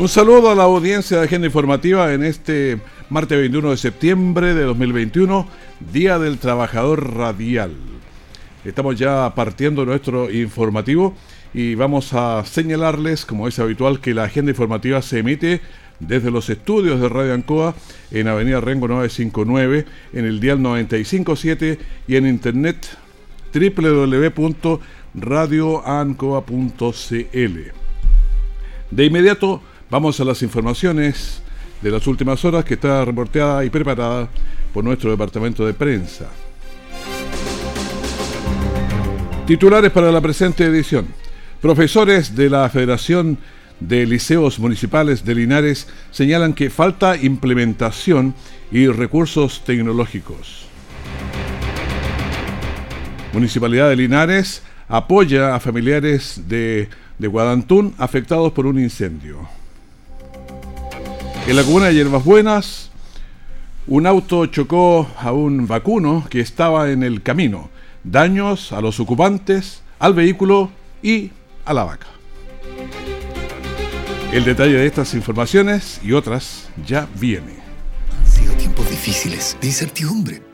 Un saludo a la audiencia de Agenda Informativa en este martes 21 de septiembre de 2021, Día del Trabajador Radial. Estamos ya partiendo nuestro informativo y vamos a señalarles, como es habitual, que la agenda informativa se emite desde los estudios de Radio Ancoa en Avenida Rengo 959, en el dial 957 y en internet www.radioancoa.cl. De inmediato Vamos a las informaciones de las últimas horas que está reporteada y preparada por nuestro departamento de prensa. Titulares para la presente edición. Profesores de la Federación de Liceos Municipales de Linares señalan que falta implementación y recursos tecnológicos. Municipalidad de Linares apoya a familiares de, de Guadantún afectados por un incendio. En la comuna de Hierbas Buenas, un auto chocó a un vacuno que estaba en el camino. Daños a los ocupantes, al vehículo y a la vaca. El detalle de estas informaciones y otras ya viene difíciles, de incertidumbre,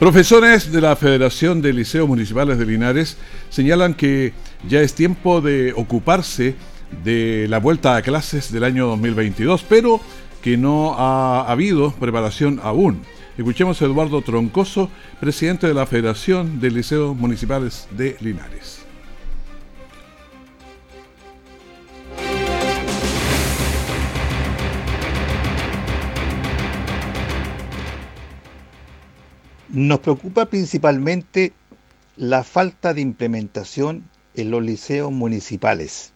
Profesores de la Federación de Liceos Municipales de Linares señalan que ya es tiempo de ocuparse de la vuelta a clases del año 2022, pero que no ha habido preparación aún. Escuchemos a Eduardo Troncoso, presidente de la Federación de Liceos Municipales de Linares. Nos preocupa principalmente la falta de implementación en los liceos municipales,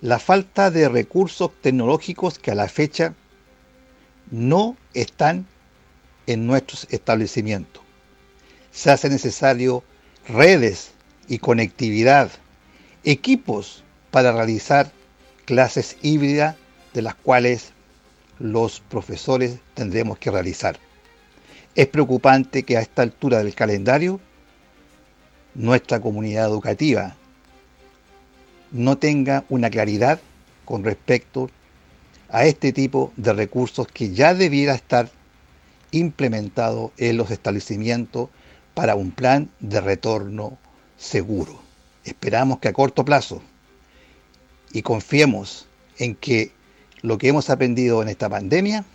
la falta de recursos tecnológicos que a la fecha no están en nuestros establecimientos. Se hace necesario redes y conectividad, equipos para realizar clases híbridas de las cuales los profesores tendremos que realizar. Es preocupante que a esta altura del calendario nuestra comunidad educativa no tenga una claridad con respecto a este tipo de recursos que ya debiera estar implementado en los establecimientos para un plan de retorno seguro. Esperamos que a corto plazo y confiemos en que lo que hemos aprendido en esta pandemia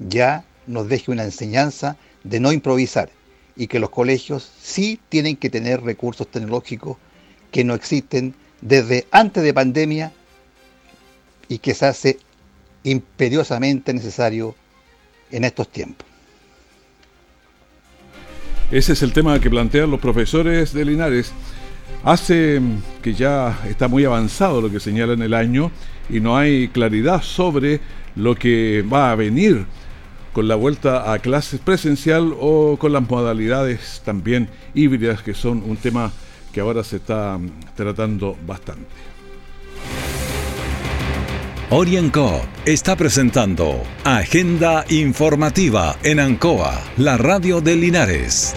ya nos deje una enseñanza de no improvisar y que los colegios sí tienen que tener recursos tecnológicos que no existen desde antes de pandemia y que se hace imperiosamente necesario en estos tiempos. Ese es el tema que plantean los profesores de Linares. Hace que ya está muy avanzado lo que señalan el año y no hay claridad sobre lo que va a venir con la vuelta a clases presencial o con las modalidades también híbridas que son un tema que ahora se está mm, tratando bastante. Orienco está presentando Agenda Informativa en Ancoa, la radio de Linares.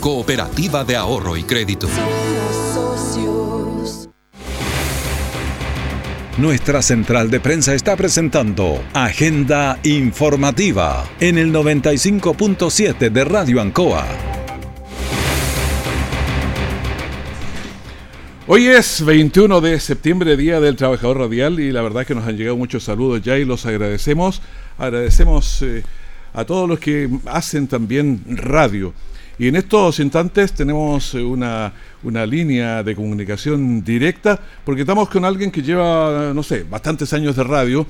Cooperativa de Ahorro y Crédito. Nuestra central de prensa está presentando Agenda Informativa en el 95.7 de Radio Ancoa. Hoy es 21 de septiembre, Día del Trabajador Radial, y la verdad es que nos han llegado muchos saludos ya y los agradecemos. Agradecemos eh, a todos los que hacen también radio. Y en estos instantes tenemos eh, una, una, línea de comunicación directa, porque estamos con alguien que lleva, no sé, bastantes años de radio,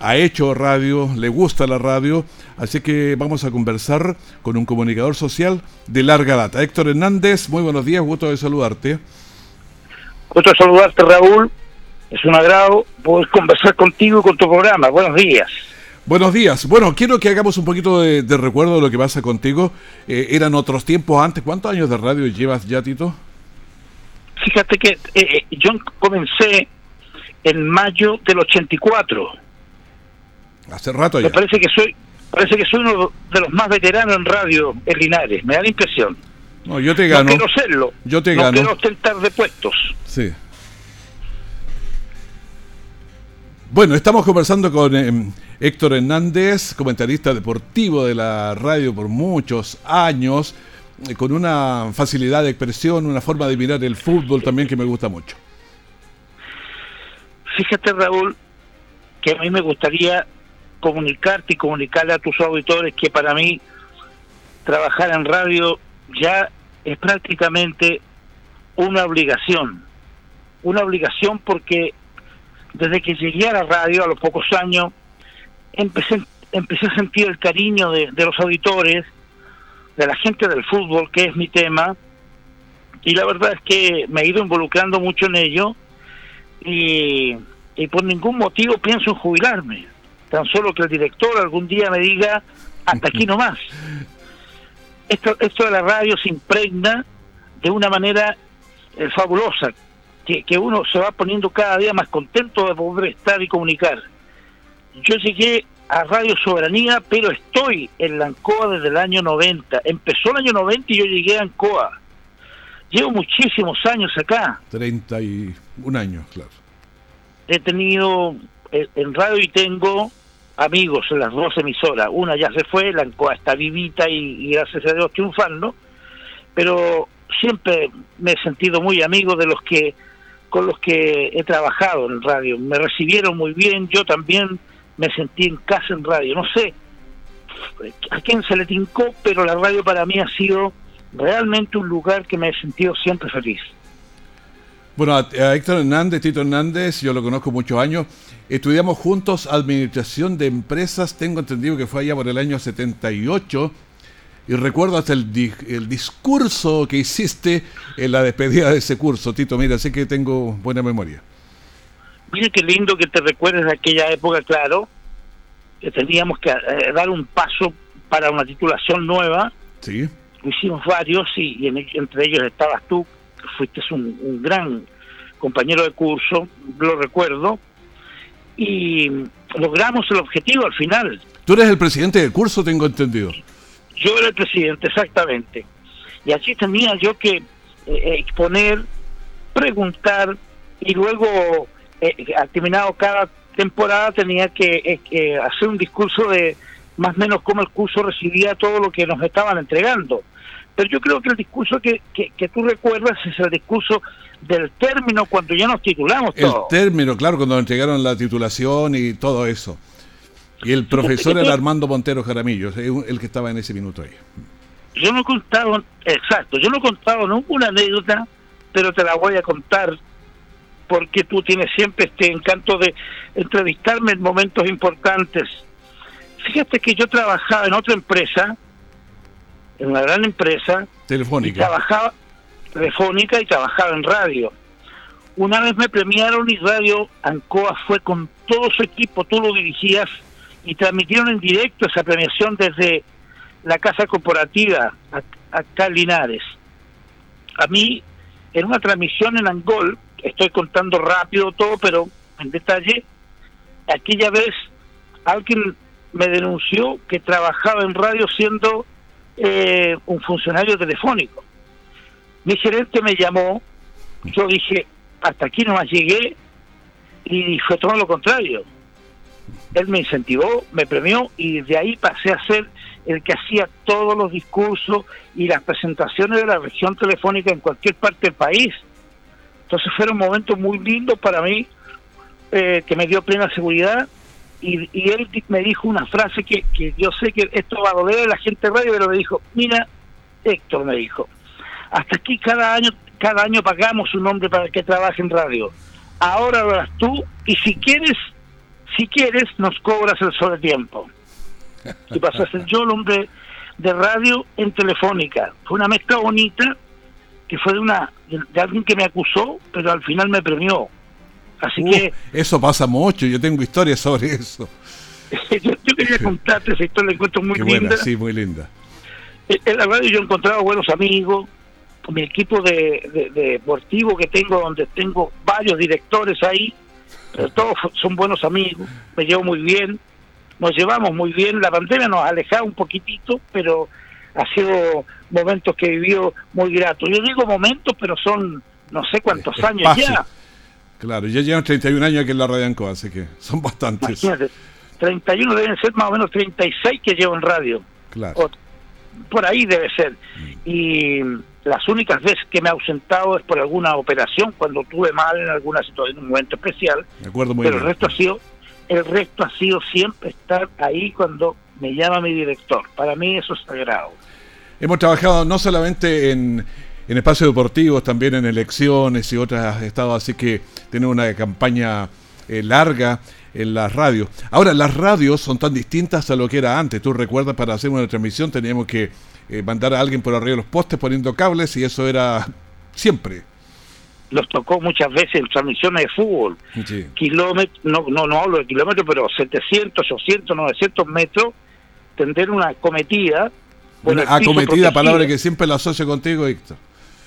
ha hecho radio, le gusta la radio, así que vamos a conversar con un comunicador social de larga data. Héctor Hernández, muy buenos días, gusto de saludarte. Gusto de saludarte, Raúl. Es un agrado poder conversar contigo y con tu programa. Buenos días. Buenos días. Bueno, quiero que hagamos un poquito de, recuerdo de lo que pasa contigo. Eh, eran otros tiempos antes. ¿Cuántos años de radio llevas ya, Tito? Fíjate que eh, eh, yo comencé en mayo del 84. Hace rato ya. Me parece que soy, parece que soy uno de los más veteranos en radio en Linares. Me da la impresión. No, yo te gano. No quiero serlo. Yo te no gano. quiero ostentar de puestos. Sí. Bueno, estamos conversando con em, Héctor Hernández, comentarista deportivo de la radio por muchos años, eh, con una facilidad de expresión, una forma de mirar el fútbol también que me gusta mucho. Fíjate, Raúl, que a mí me gustaría comunicarte y comunicarle a tus auditores que para mí trabajar en radio ya es prácticamente una obligación. Una obligación porque desde que llegué a la radio a los pocos años, empecé, empecé a sentir el cariño de, los auditores, de la gente del fútbol, que es mi tema, y la verdad es que me he ido involucrando mucho en ello y, y por ningún motivo pienso en jubilarme, tan solo que el director algún día me diga, hasta aquí nomás. Esto, esto de la radio se impregna de una manera eh, fabulosa, que, uno se va poniendo cada día más contento de poder estar y comunicar. Yo llegué a Radio Soberanía, pero estoy en la ANCOA desde el año 90. Empezó el año 90 y yo llegué a ANCOA. Llevo muchísimos años acá. 31 años, claro. He tenido eh, en radio y tengo amigos en las dos emisoras. Una ya se fue, la ANCOA está vivita y, y gracias a Dios triunfando. Pero siempre me he sentido muy amigo de los que con los que he trabajado en radio. Me recibieron muy bien, yo también me sentí en casa en radio. No sé a quién se le tincó, pero la radio para mí ha sido realmente un lugar que me he sentido siempre feliz. Bueno, a, Héctor Hernández, Tito Hernández, yo lo conozco muchos años. Estudiamos juntos administración de empresas, tengo entendido que fue allá por el año 78 y recuerdo hasta el, el, discurso que hiciste en la despedida de ese curso, Tito. Mira, sé que tengo buena memoria. Mire qué lindo que te recuerdes de aquella época, claro, que teníamos que eh, dar un paso para una titulación nueva. Sí. hicimos varios y, entre ellos estabas tú, que fuiste un, gran compañero de curso, lo recuerdo, y logramos el objetivo al final. Tú eres el presidente del curso, tengo entendido. Yo era el presidente, exactamente. Y así tenía yo que eh, exponer, preguntar y luego, eh, al terminado cada temporada, tenía que eh, hacer un discurso de más o menos cómo el curso recibía todo lo que nos estaban entregando. Pero yo creo que el discurso que, que, tú recuerdas es el discurso del término cuando ya nos titulamos. El término, claro, cuando nos entregaron la titulación y todo eso. Y el profesor era Armando Montero Jaramillo, el que estaba en ese minuto ahí. Yo no he contado, exacto, yo no he contado nunca una anécdota, pero te la voy a contar porque tú tienes siempre este encanto de entrevistarme en momentos importantes. Fíjate que yo trabajaba en otra empresa, en una gran empresa, telefónica, y trabajaba telefónica y trabajaba en radio. Una vez me premiaron y Radio Ancoa fue con todo su equipo, tú lo dirigías y transmitieron en directo esa premiación desde la casa corporativa acá en Linares. A mí, en una transmisión en Angol, estoy contando rápido todo, pero en detalle, aquella vez alguien me denunció que trabajaba en radio siendo eh, un funcionario telefónico. Mi gerente me llamó, yo dije, hasta aquí no más llegué, y fue todo lo contrario. Él me incentivó, me premió, y de ahí pasé a ser el que hacía todos los discursos y las presentaciones de la región telefónica en cualquier parte del país. Entonces fueron momentos muy lindos para mí, eh, que me dio plena seguridad. Y, él me dijo una frase que, que yo sé que esto va a doler a la gente de radio, pero me dijo, mira, Héctor me dijo, hasta aquí cada año cada año pagamos un hombre para que trabaje en radio. Ahora lo harás tú y si quieres, si quieres, nos cobras el sobretiempo. Y pasó a ser yo el hombre de radio en Telefónica. Fue una mezcla bonita que fue de una de, alguien que me acusó, pero al final me premió. Así que eso pasa mucho. Yo tengo historias sobre eso. yo, quería contarte esa historia, la encuentro muy linda. sí, muy linda. En la radio yo he encontrado buenos amigos, mi equipo de, deportivo que tengo, donde tengo varios directores ahí, pero todos son buenos amigos, me llevo muy bien, nos llevamos muy bien, la pandemia nos ha alejado un poquitito, pero ha sido momentos que he vivido muy gratos. Yo digo momentos, pero son no sé cuántos años ya. Claro, ya llevan 31 años aquí en la Radio Ancoa, así que son bastantes. Imagínate, 31 deben ser más o menos 36 que llevo en radio. Claro. por ahí debe ser. Mm. Y las únicas veces que me he ausentado es por alguna operación, cuando tuve mal en alguna situación, en un momento especial. acuerdo muy pero el resto ha sido, el resto ha sido siempre estar ahí cuando me llama mi director. Para mí eso es sagrado. Hemos trabajado no solamente en, en espacios deportivos, también en elecciones y otros estados, así que tenemos una campaña eh, larga en las radios. Ahora, las radios son tan distintas a lo que era antes. Tú recuerdas, para hacer una transmisión teníamos que eh, mandar a alguien por arriba de los postes poniendo cables y eso era siempre. Los tocó muchas veces en transmisiones de fútbol. Kilómetros, no, no, no hablo de kilómetros, pero 700, 800, 900 metros, tender una acometida. Una acometida, palabra que siempre la asocio contigo, Héctor.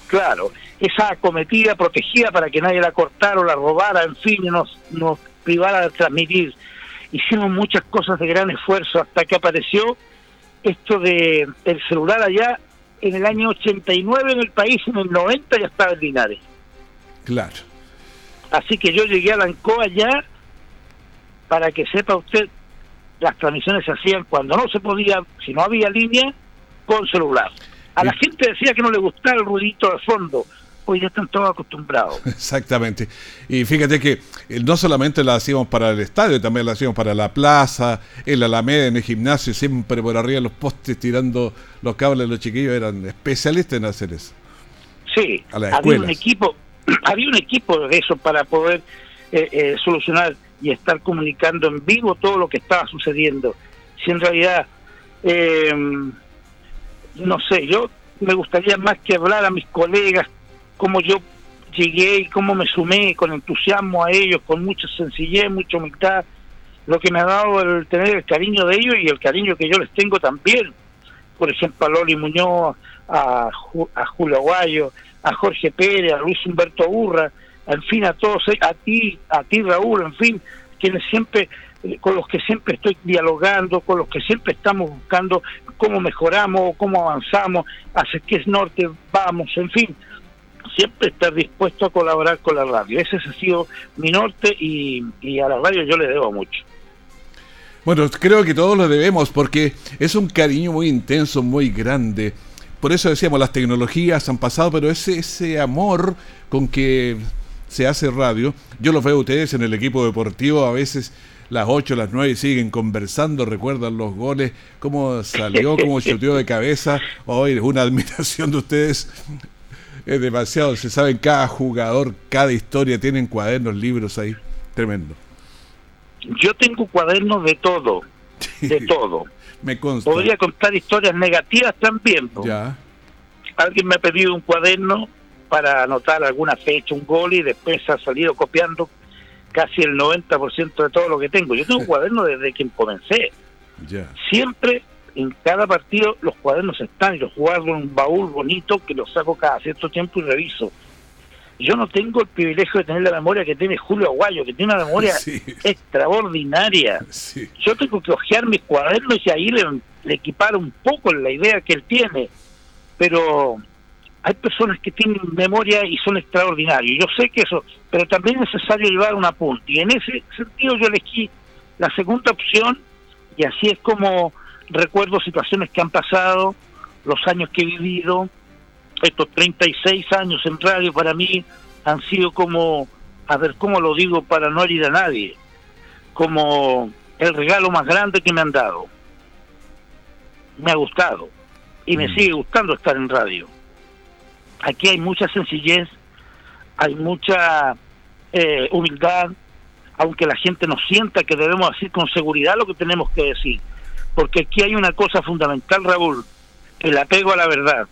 Claro, esa acometida protegida para que nadie la cortara o la robara, en fin, nos, nos privara de transmitir. Hicimos muchas cosas de gran esfuerzo hasta que apareció esto de el celular allá en el año 89 en el país, en el 90 ya estaba en Linares. Claro. Así que yo llegué a la ANCOA ya, para que sepa usted, las transmisiones se hacían cuando no se podía, si no había línea, con celular. A la gente decía que no le gustaba el ruidito de fondo, hoy ya están todos acostumbrados. Exactamente. Y fíjate que eh, no solamente la hacíamos para el estadio, también la hacíamos para la plaza, en la Alameda, en el gimnasio, siempre por arriba los postes tirando los cables, los chiquillos eran especialistas en hacer eso. Sí, había un equipo, había un equipo de eso para poder eh, eh, solucionar y estar comunicando en vivo todo lo que estaba sucediendo. Si en realidad, no sé, yo me gustaría más que hablar a mis colegas cómo yo llegué y cómo me sumé con entusiasmo a ellos, con mucha sencillez, mucha humildad, lo que me ha dado el tener el cariño de ellos y el cariño que yo les tengo también. Por ejemplo, a Loli Muñoz, a, a Julio Aguayo, a Jorge Pérez, a Luis Humberto Urra, en fin, a todos, a ti, a ti Raúl, en fin, quienes siempre, con los que siempre estoy dialogando, con los que siempre estamos buscando cómo mejoramos, cómo avanzamos, hacia qué norte vamos, en fin, siempre estar dispuesto a colaborar con la radio. Ese ha sido mi norte y, a la radio yo le debo mucho. Bueno, creo que todos lo debemos porque es un cariño muy intenso, muy grande. Por eso decíamos, las tecnologías han pasado, pero ese, ese amor con que se hace radio, yo lo veo a ustedes en el equipo deportivo, a veces las 8, las 9 siguen conversando, recuerdan los goles, cómo salió, cómo chuteó de cabeza. Hoy una admiración de ustedes Es demasiado, se sabe cada jugador, cada historia, tienen cuadernos, libros ahí, tremendo. Yo tengo cuadernos de todo, de todo. Me consta. Podría contar historias negativas también. po. Ya, Alguien me ha pedido un cuaderno para anotar alguna fecha, un gol y después ha salido copiando casi el 90% de todo lo que tengo. Yo tengo un cuaderno desde que comencé. ya. Siempre en cada partido los cuadernos están los guardo en un baúl bonito que los saco cada cierto tiempo y reviso. Yo no tengo el privilegio de tener la memoria que tiene Julio Aguayo, que tiene una memoria Sí. extraordinaria. Sí, Yo tengo que hojear mis cuadernos y ahí le, le equipar un poco la idea que él tiene. Pero hay personas que tienen memoria y son extraordinarios. Yo sé que eso, pero también es necesario llevar un apunte. Y en ese sentido yo elegí la segunda opción y así es como recuerdo situaciones que han pasado, los años que he vivido, estos 36 años en radio para mí han sido como, a ver cómo lo digo para no herir a nadie, como el regalo más grande que me han dado. Me ha gustado y me Mm. sigue gustando estar en radio. Aquí hay mucha sencillez, hay mucha eh, humildad, aunque la gente no sienta que debemos decir con seguridad lo que tenemos que decir. Porque aquí hay una cosa fundamental, Raúl, el apego a la verdad.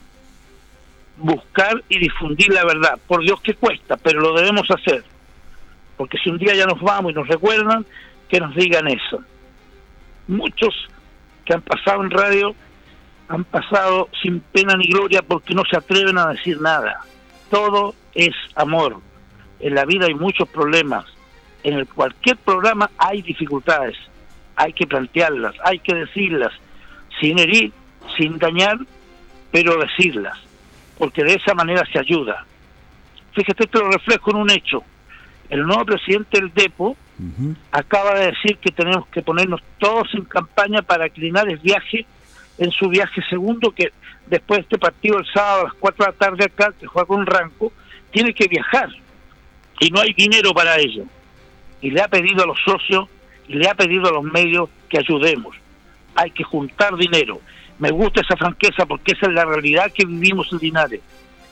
Buscar y difundir la verdad. Por Dios que cuesta, pero lo debemos hacer. Porque si un día ya nos vamos y nos recuerdan, que nos digan eso. Muchos que han pasado en radio han pasado sin pena ni gloria porque no se atreven a decir nada. Todo es amor. En la vida hay muchos problemas. En el cualquier programa hay dificultades. Hay que plantearlas, hay que decirlas, sin herir, sin dañar, pero decirlas, porque de esa manera se ayuda. Fíjate, te lo reflejo en un hecho. El nuevo presidente del DEPO acaba de decir que tenemos que ponernos todos en campaña para que Linares viaje en su viaje segundo, que después de este partido el sábado a las 4 de la tarde acá, que juega con Ranco, tiene que viajar y no hay dinero para ello. Y le ha pedido a los socios le ha pedido a los medios que ayudemos. Hay que juntar dinero. Me gusta esa franqueza porque esa es la realidad que vivimos en Linares.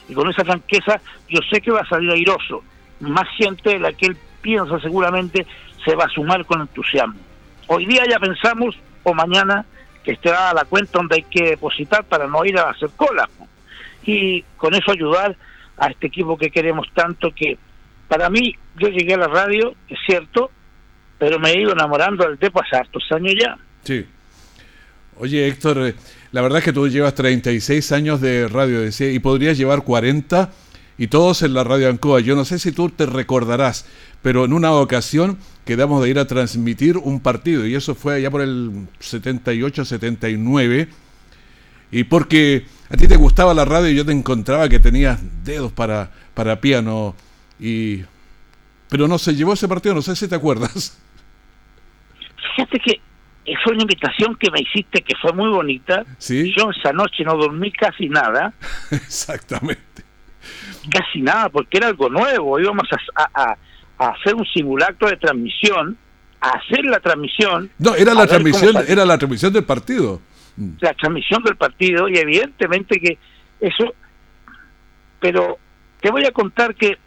Y con esa franqueza yo sé que va a salir airoso. Más gente de la que él piensa seguramente se va a sumar con entusiasmo. Hoy día ya pensamos, o mañana, que esté dada la cuenta donde hay que depositar para no ir a hacer cola. Y con eso ayudar a este equipo que queremos tanto que para mí yo llegué a la radio, es cierto, pero me he ido enamorando del Depo hace hartos años ya. Sí. Oye, Héctor, eh, la verdad es que tú llevas 36 años de radio decía, y podrías llevar 40 y todos en la radio Ancoa. Yo no sé si tú te recordarás, pero en una ocasión quedamos de ir a transmitir un partido y eso fue allá por el 78-79 y porque a ti te gustaba la radio y yo te encontraba que tenías dedos para, para piano y... Pero no se llevó ese partido, no sé si te acuerdas. Fíjate que fue una invitación que me hiciste que fue muy bonita. Sí. Yo esa noche no dormí casi nada, Exactamente. casi nada, porque era algo nuevo. Íbamos a, a- a hacer un simulacro de transmisión, a hacer la transmisión, No, era la transmisión, era la transmisión del partido. Mm. la transmisión del partido, y evidentemente que eso. Pero te voy a contar que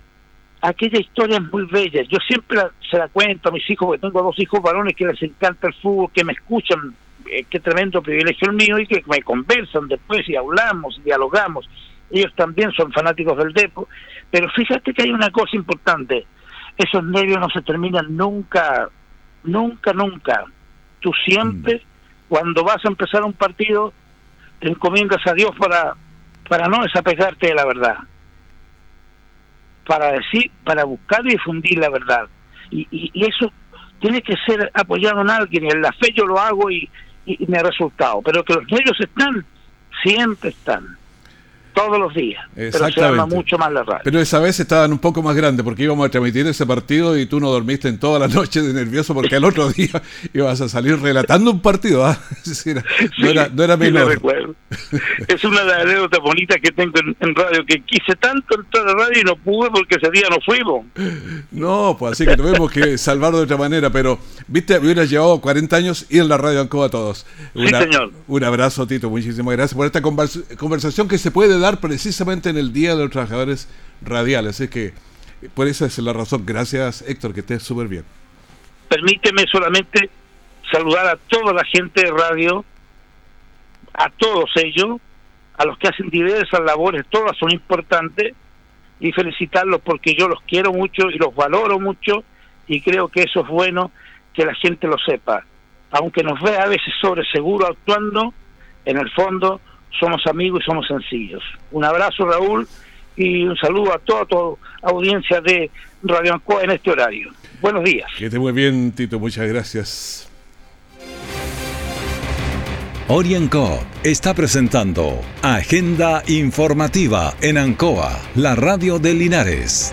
aquella historia es muy bella. Yo siempre la- se la cuento a mis hijos, porque tengo dos hijos varones que les encanta el fútbol, que me escuchan, eh, qué tremendo privilegio el mío, y que me conversan después y hablamos, y dialogamos. Ellos también son fanáticos del Depo. Pero fíjate que hay una cosa importante. Esos nervios no se terminan nunca, nunca, nunca. Tú siempre, cuando vas a empezar un partido, te encomiendas a Dios para, para no desapegarte de la verdad para decir, para buscar y difundir la verdad. Y, y, eso tiene que ser apoyado en alguien, y en la fe yo lo hago y, y- y me ha resultado. Pero que los medios están, siempre están, todos los días. Pero se ama Exactamente. mucho más la radio. Pero esa vez estaban un poco más grandes porque íbamos a transmitir ese partido y tú no dormiste en toda la noche de nervioso porque al otro día ibas a salir relatando un partido. ¿ah? No, era, no era Sí, menor. recuerdo. Es una de las anécdotas bonitas que tengo en, en radio, que quise tanto entrar a radio y no pude porque ese día no fuimos. No, pues así que tuvimos que salvarlo de otra manera, pero viste, hubieras llevado 40 años y en la radio Ancoa a todos. Sí, señor. Un abrazo, Tito, muchísimas gracias por esta convers- conversación que se puede dar precisamente en el Día de los Trabajadores Radiales. Así que por esa es la razón. Gracias, Héctor, que estés súper bien. Permíteme solamente saludar a toda la gente de radio, a todos ellos, a los que hacen diversas labores, todas son importantes, y felicitarlos porque yo los quiero mucho y los valoro mucho, y creo que eso es bueno que la gente lo sepa. Aunque nos vea a veces sobre seguro actuando, en el fondo somos amigos y somos sencillos. Un abrazo, Raúl, y un saludo a toda tu audiencia de Radio Ancoa en este horario. Buenos días. Que esté muy bien, Tito, muchas gracias. Orienco está presentando Agenda Informativa en Ancoa, la radio de Linares.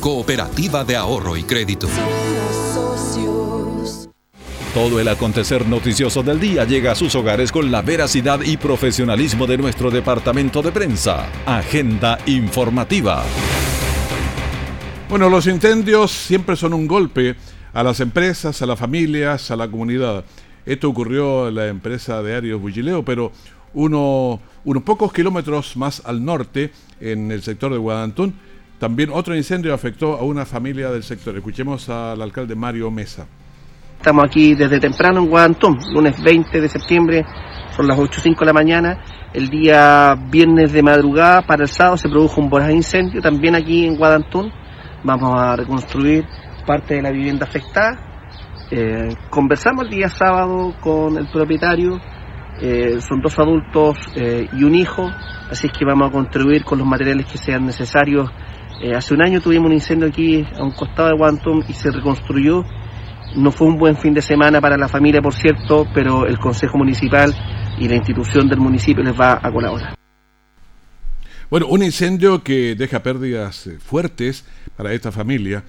Cooperativa de Ahorro y Crédito. Todo el acontecer noticioso del día llega a sus hogares con la veracidad y profesionalismo de nuestro departamento de prensa. Agenda informativa. Bueno, los incendios siempre son un golpe a las empresas, a las familias, a la comunidad. Esto ocurrió en la empresa de Arios Bullileo, pero uno, unos pocos kilómetros más al norte, en el sector de Guadantún, también otro incendio afectó a una familia del sector. Escuchemos al alcalde Mario Mesa. Estamos aquí desde temprano en Guadantón, lunes 20 de septiembre, son las 8.05 de la mañana. El día viernes de madrugada para el sábado se produjo un voraz incendio también aquí en Guadantón. Vamos a reconstruir parte de la vivienda afectada. Eh, conversamos el día sábado con el propietario, eh, son dos adultos eh, y un hijo, así es que vamos a contribuir con los materiales que sean necesarios eh, hace un año tuvimos un incendio aquí a un costado de Guantón y se reconstruyó. No fue un buen fin de semana para la familia, por cierto, pero el Consejo Municipal y la institución del municipio les va a colaborar. Bueno, un incendio que deja pérdidas eh, fuertes para esta familia,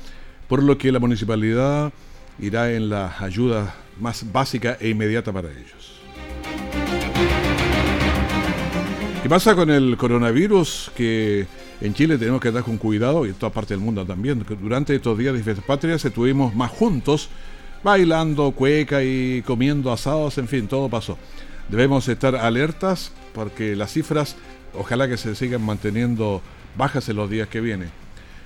por lo que la municipalidad irá en la ayuda más básica e inmediata para ellos. ¿Qué pasa con el coronavirus que en Chile tenemos que andar con cuidado y en toda parte del mundo también. Durante estos días de fiestas patrias estuvimos más juntos, bailando cueca y comiendo asados, en fin, todo pasó. Debemos estar alertas porque las cifras ojalá que se sigan manteniendo bajas en los días que vienen.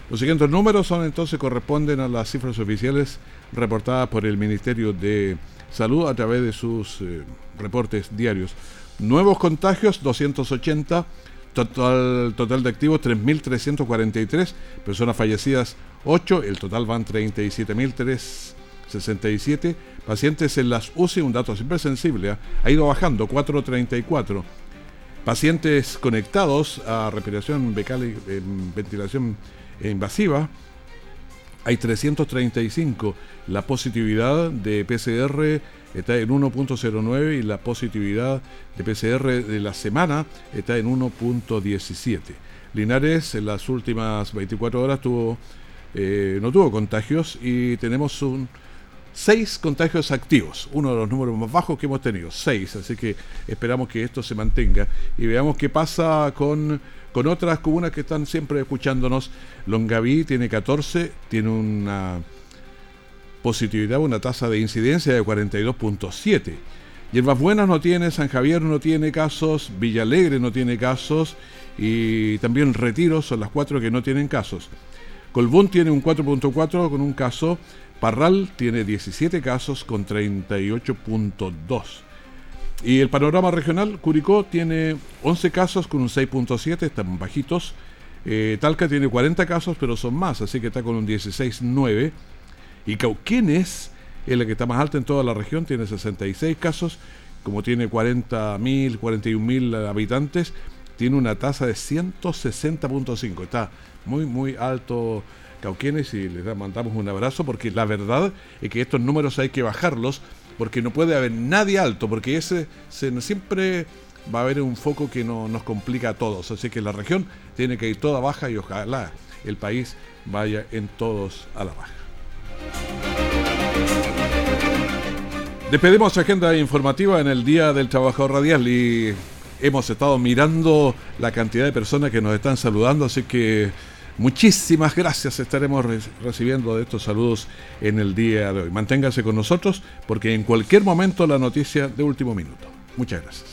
Los siguientes números son entonces corresponden a las cifras oficiales reportadas por el Ministerio de Salud a través de sus eh, reportes diarios. Nuevos contagios 280 Total, total de activos 3.343, personas fallecidas 8, el total van 37.367, pacientes en las UCI, un dato siempre sensible, ¿eh? ha ido bajando 434, pacientes conectados a respiración becal y ventilación invasiva, hay 335, la positividad de PCR está en 1.09 y la positividad de PCR de la semana está en 1.17. Linares en las últimas 24 horas tuvo, eh, no tuvo contagios y tenemos un 6 contagios activos, uno de los números más bajos que hemos tenido, 6, así que esperamos que esto se mantenga y veamos qué pasa con, con otras comunas que están siempre escuchándonos. Longaví tiene 14, tiene una positividad, una tasa de incidencia de 42.7. Hierbas Buenas no tiene, San Javier no tiene casos, Villalegre no tiene casos y también Retiro son las cuatro que no tienen casos. Colbún tiene un 4.4 con un caso, Parral tiene 17 casos con 38.2. Y el panorama regional, Curicó tiene 11 casos con un 6.7, están bajitos. Eh, Talca tiene 40 casos, pero son más, así que está con un 16.9. Y Cauquenes es la que está más alta en toda la región, tiene 66 casos, como tiene 40.000, 41.000 habitantes, tiene una tasa de 160.5. Está muy, muy alto Cauquenes y les mandamos un abrazo porque la verdad es que estos números hay que bajarlos porque no puede haber nadie alto, porque ese se, siempre va a haber un foco que no, nos complica a todos. Así que la región tiene que ir toda baja y ojalá el país vaya en todos a la baja. Despedimos agenda informativa en el Día del Trabajador Radial y hemos estado mirando la cantidad de personas que nos están saludando, así que muchísimas gracias estaremos recibiendo de estos saludos en el día de hoy. Manténgase con nosotros porque en cualquier momento la noticia de último minuto. Muchas gracias.